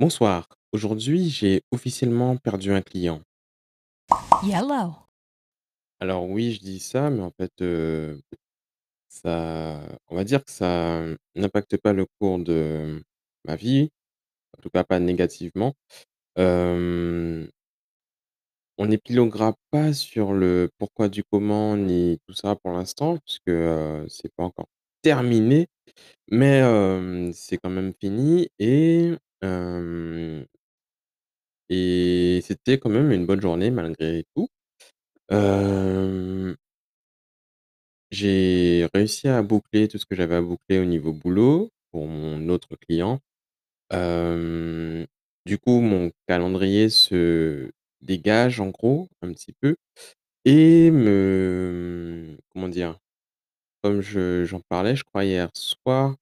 Bonsoir. Aujourd'hui, j'ai officiellement perdu un client. Yellow. Alors oui, je dis ça, mais en fait, heu, ça on va dire que ça n'impacte pas le cours de ma vie, en tout cas pas négativement. Hem on n'épiloguera pas sur le pourquoi du comment ni tout ça pour l'instant puisque, heu, c'est pas encore terminé, mais hem, c'est quand même fini et et c'était quand même une bonne journée malgré tout. J'ai réussi à boucler tout ce que j'avais à boucler au niveau boulot pour mon autre client. Du coup, mon calendrier se dégage en gros un petit peu et me comment dire? Comme je j'en parlais, je crois hier soir,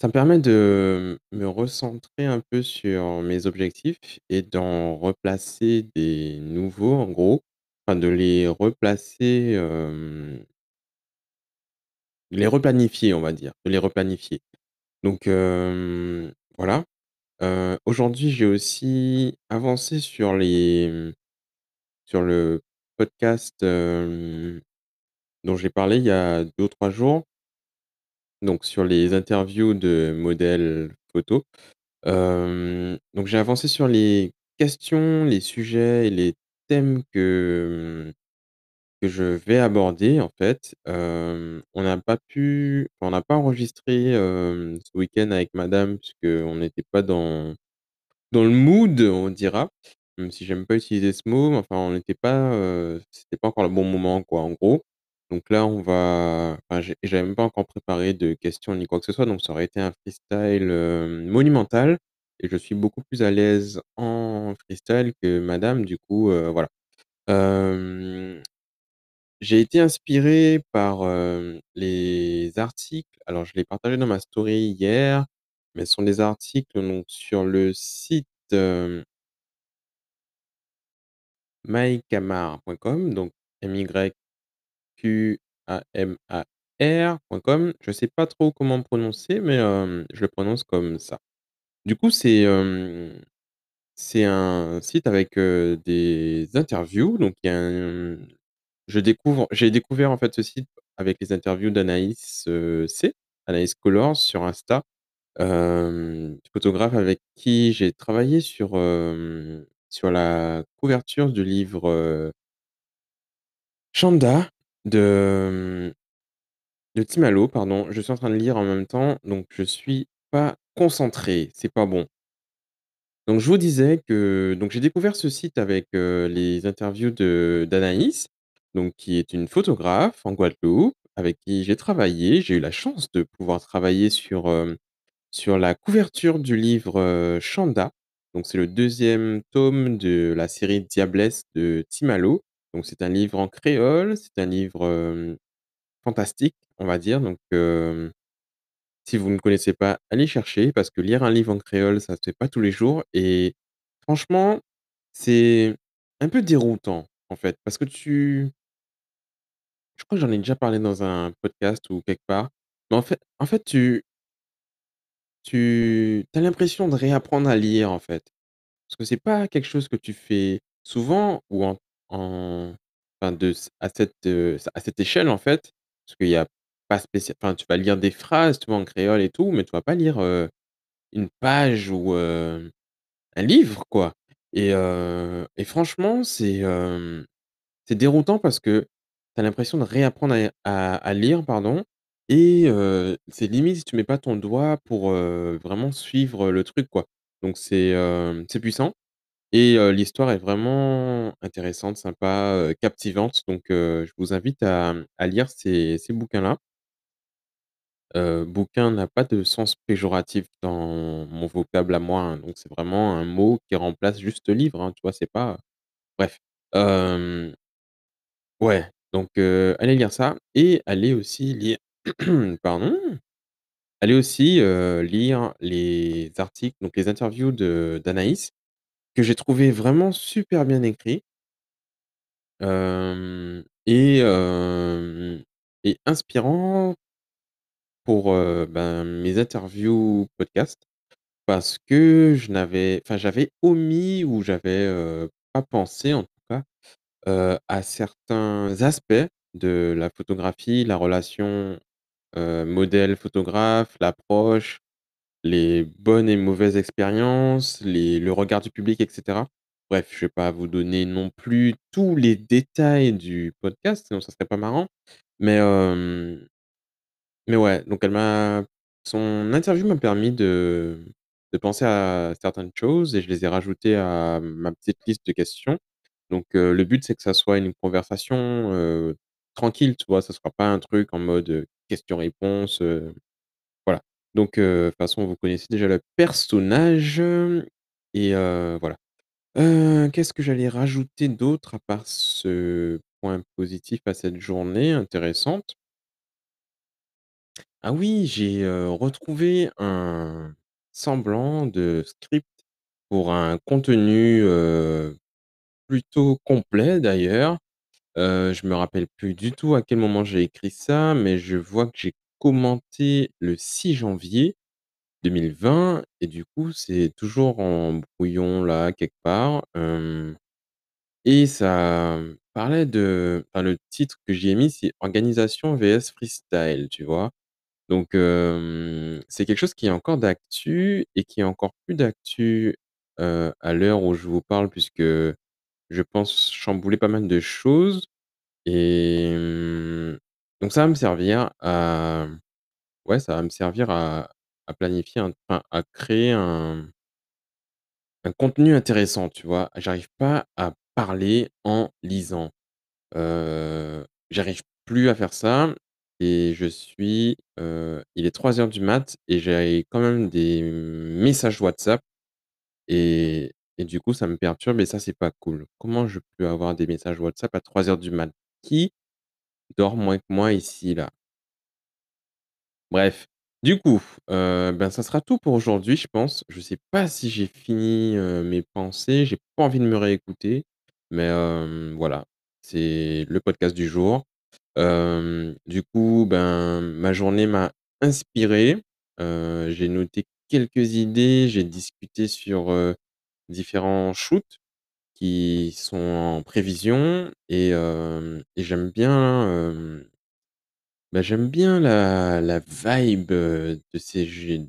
ça me permet de me recentrer un peu sur mes objectifs et d'en replacer des nouveaux en gros, enfin de les replacer, hem les replanifier, on va dire, de les replanifier. Donc voilà. Aujourd'hui, j'ai aussi avancé sur les, sur le podcast, dont j'ai parlé il y a 2 ou 3 jours. Donc sur les interviews de modèles photo. Hem, donc j'ai avancé sur les questions, les sujets et les thèmes que, mmh, je vais aborder en fait. On n'a pas pu on n'a pas enregistré, ce week-end avec madame puisqu'on n'était pas dans dans le mood, on dira. Même si j'aime pas utiliser ce mot, mais enfin on n'était pas, c'était pas encore le bon moment quoi, en gros. Donc là, on va enfin j'avais même pas encore préparé de questions ni quoi que ce soit, donc ça aurait été un freestyle, monumental et je suis beaucoup plus à l'aise en freestyle que madame, du coup, voilà. J'ai été inspiré par, les articles, alors je l'ai partagé dans ma story hier, mais ce sont des articles donc sur le site, hem mykamar.com donc M-Y-Q-A-M-A-R.com. Je sais pas trop comment prononcer, mais je le prononce comme ça. Du coup, c'est, un site avec, des interviews, donc il y a je découvre j'ai découvert en fait ce site avec les interviews d'Anaïs, C, Anaïs Colors sur Insta, photographe avec qui j'ai travaillé sur, sur la couverture du livre, heu Shanda de, de Tim Wallo, pardon. Je suis en train de lire en même temps, donc je suis pas concentré, c'est pas bon. Donc je vous disais que donc j'ai découvert ce site avec, heu, les interviews de d'Anaïs, donc qui est une photographe en Guadeloupe, avec qui j'ai travaillé. J'ai eu la chance de pouvoir travailler sur, sur la couverture du livre, heu, Shanda. Donc c'est le 2e tome de la série Diablesse de Tim Wallo. Donc c'est un livre en créole, c'est un livre, fantastique, on va dire. Donc si vous ne connaissez pas, allez chercher parce que lire un livre en créole, ça se fait pas tous les jours et franchement, c'est un peu déroutant, en fait, parce que tu je crois que j'en ai déjà parlé dans un podcast ou quelque part, mais en fait en fait, tu tu tu as l'impression de réapprendre à lire, en fait. Parce que c'est pas quelque chose que tu fais souvent ou en en enfin de à cette, heu, à cette échelle, en fait, parce qu'il y a pas spécia enfin, tu vas lire des phrases, tu vois, en créole et tout, mais tu vas pas lire, une page ou un livre, quoi et et franchement, c'est, c'est déroutant parce que tu as l'impression de réapprendre à à lire, pardon et c'est limite si tu mets pas ton doigt pour, vraiment suivre le truc, quoi. Donc c'est, c'est puissant et l'histoire est vraiment intéressante, sympa, captivante donc je vous invite à, mmh, lire ces bouquins-là. Bouquin n'a pas de sens péjoratif dans mon vocable à moi, hein, donc c'est vraiment un mot qui remplace juste livre, hein, tu vois? C'est pas bref, ouais, donc allez lire ça et allez aussi lire pardon, allez aussi, lire les articles, donc les interviews de d'Anaïs, que j'ai trouvé vraiment super bien écrits hem et et inspirants pour, ben, mes interviews podcast parce que je n'avais enfin, j'avais omis ou j'avais, pas pensé en tout cas, à certains aspects de la photographie, la relation, modèle photographe, l'approche, les bonnes et mauvaises expériences, le regard du public et cetera. Bref, je vais pas vous donner non plus tous les détails du podcast, sinon ça serait pas marrant. Mais, mais ouais, donc elle m'a son interview m'a permis de de penser à certaines choses et je les ai rajoutées à ma petite liste de questions. Donc, le but, c'est que ça soit une conversation, tranquille, tu vois? Ça sera pas un truc en mode, voilà. Donc, heu, de toute façon, vous connaissez déjà le personnage, et heu, voilà. Heu, qu'est-ce que j'allais rajouter d'autre à part ce point positif à cette journée intéressante? Ah oui, j'ai, retrouvé un semblant de script pour un contenu, plutôt complet d'ailleurs. Je me rappelle plus du tout à quel moment j'ai écrit ça, mais je vois que j'ai commenté le 6 janvier 2020 et du coup, c'est toujours en brouillon là, quelque part, et ça parlait de enfin, le titre que j'y ai mis, c'est «Organisation vs freestyle», tu vois? Donc, c'est quelque chose qui est encore d'actu et qui est encore plus d'actu, à l'heure où je vous parle puisque je pense chambouler pas mal de choses et donc ça va me servir à ouais, ça va me servir à planifier un enfin, à créer un contenu intéressant, tu vois? J'arrive pas à parler en lisant. J'arrive plus à faire ça et je suis, il est trois heures du mat et j'ai quand même des messages WhatsApp et et du coup, ça me perturbe et ça, c'est pas cool. Comment je peux avoir des messages WhatsApp à trois heures du mat? Qui dort moins que moi ici, là? Bref, du coup, heu, ben, ça sera tout pour aujourd'hui, je pense. Je sais pas si j'ai fini, heu, mes pensées, j'ai pas envie de me réécouter, mais hem, voilà, c'est le podcast du jour. Du coup, ben, ma journée m'a inspiré, j'ai noté quelques idées, j'ai discuté sur, différents shoots qui sont en prévision et et j'aime bien, bah, j'aime bien la la vibe, de ces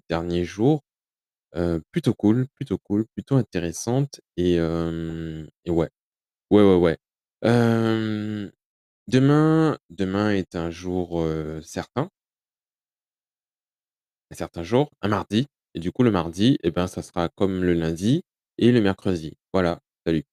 derniers jours, plutôt cool, plutôt cool, plutôt intéressante et ouais, ouais, ouais, ouais. Demain demain est un jour, certain un certain jour, un mardi et du coup le mardi et ben, ça sera comme le lundi et le mercredi. Voilà, salut.